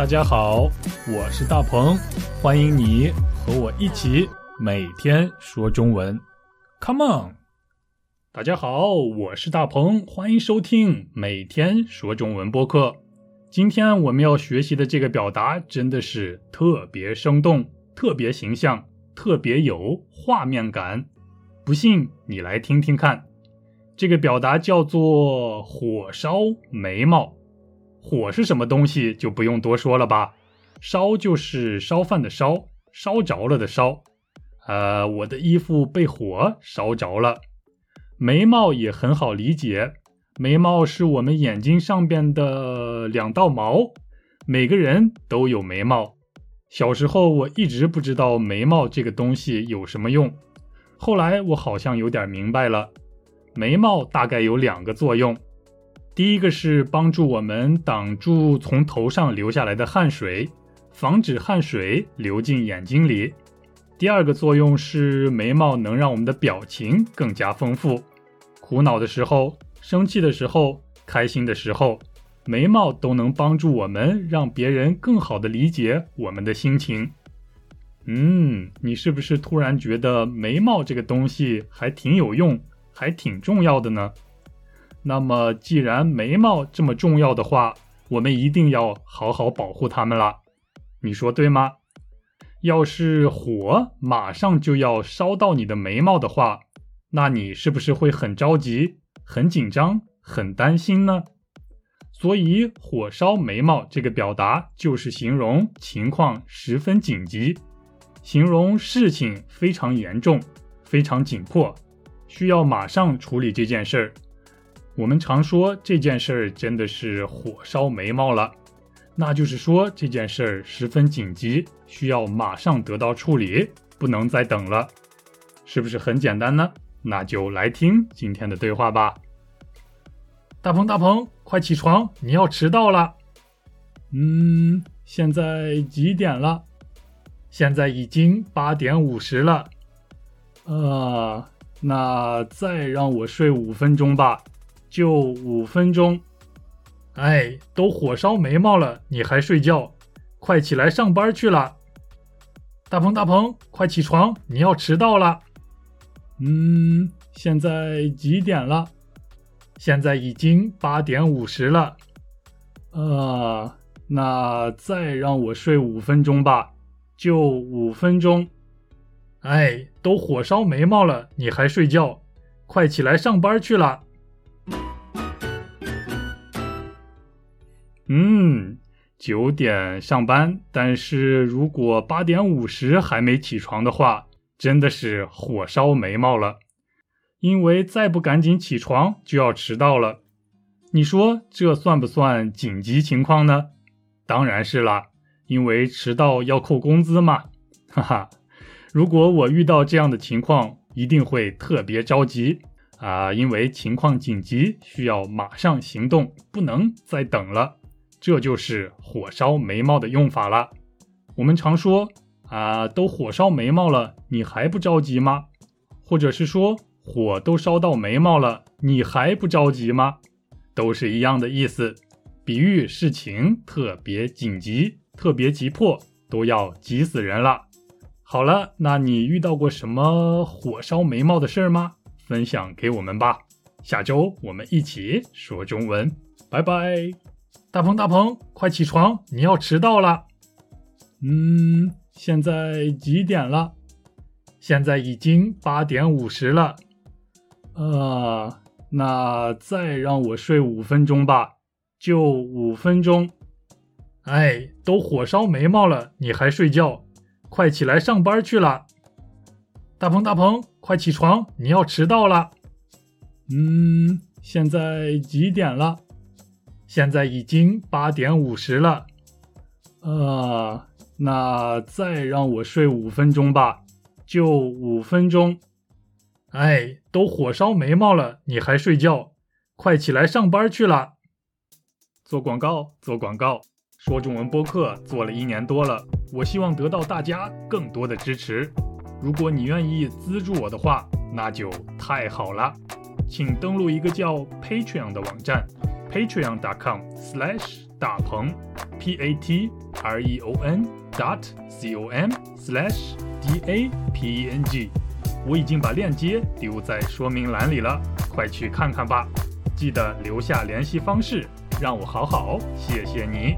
大家好，我是大鹏，欢迎你和我一起每天说中文。Come on！大家好，我是大鹏，欢迎收听每天说中文播客。今天我们要学习的这个表达真的是特别生动、特别形象、特别有画面感。不信你来听听看，这个表达叫做“火烧眉毛”。火是什么东西就不用多说了吧？烧就是烧饭的烧，烧着了的烧。呃，我的衣服被火烧着了。眉毛也很好理解，眉毛是我们眼睛上边的两道毛，每个人都有眉毛。小时候我一直不知道眉毛这个东西有什么用，后来我好像有点明白了，眉毛大概有两个作用。第一个是帮助我们挡住从头上流下来的汗水，防止汗水流进眼睛里。第二个作用是眉毛能让我们的表情更加丰富。苦恼的时候、生气的时候、开心的时候，眉毛都能帮助我们让别人更好的理解我们的心情。嗯，你是不是突然觉得眉毛这个东西还挺有用，还挺重要的呢？那么，既然眉毛这么重要的话，我们一定要好好保护它们了。你说对吗？要是火马上就要烧到你的眉毛的话，那你是不是会很着急、很紧张、很担心呢？所以，火烧眉毛这个表达就是形容情况十分紧急，形容事情非常严重、非常紧迫，需要马上处理这件事儿。我们常说这件事儿真的是火烧眉毛了，那就是说这件事儿十分紧急，需要马上得到处理，不能再等了，是不是很简单呢？那就来听今天的对话吧。大鹏，大鹏，快起床，你要迟到了。嗯，现在几点了？现在已经八点五十了。呃，那再让我睡五分钟吧。就五分钟，哎，都火烧眉毛了，你还睡觉？快起来上班去了！大鹏，大鹏，快起床，你要迟到了。嗯，现在几点了？现在已经八点五十了。呃，那再让我睡五分钟吧，就五分钟。哎，都火烧眉毛了，你还睡觉？快起来上班去了！嗯，九点上班，但是如果八点五十还没起床的话，真的是火烧眉毛了。因为再不赶紧起床，就要迟到了。你说这算不算紧急情况呢？当然是啦，因为迟到要扣工资嘛。哈哈，如果我遇到这样的情况，一定会特别着急啊，因为情况紧急，需要马上行动，不能再等了。这就是火烧眉毛的用法了。我们常说啊，都火烧眉毛了，你还不着急吗？或者是说火都烧到眉毛了，你还不着急吗？都是一样的意思，比喻事情特别紧急、特别急迫，都要急死人了。好了，那你遇到过什么火烧眉毛的事儿吗？分享给我们吧。下周我们一起说中文，拜拜。大鹏，大鹏，快起床！你要迟到了。嗯，现在几点了？现在已经八点五十了。呃，那再让我睡五分钟吧，就五分钟。哎，都火烧眉毛了，你还睡觉？快起来上班去了。大鹏，大鹏，快起床！你要迟到了。嗯，现在几点了？现在已经八点五十了，呃，那再让我睡五分钟吧，就五分钟。哎，都火烧眉毛了，你还睡觉？快起来上班去了。做广告，做广告，说中文播客做了一年多了，我希望得到大家更多的支持。如果你愿意资助我的话，那就太好了，请登录一个叫 Patreon 的网站。patreon.com/slash 大鹏 p a t r e o n dot c o m slash d a p e n g。我已经把链接丢在说明栏里了，快去看看吧！记得留下联系方式，让我好好谢谢你。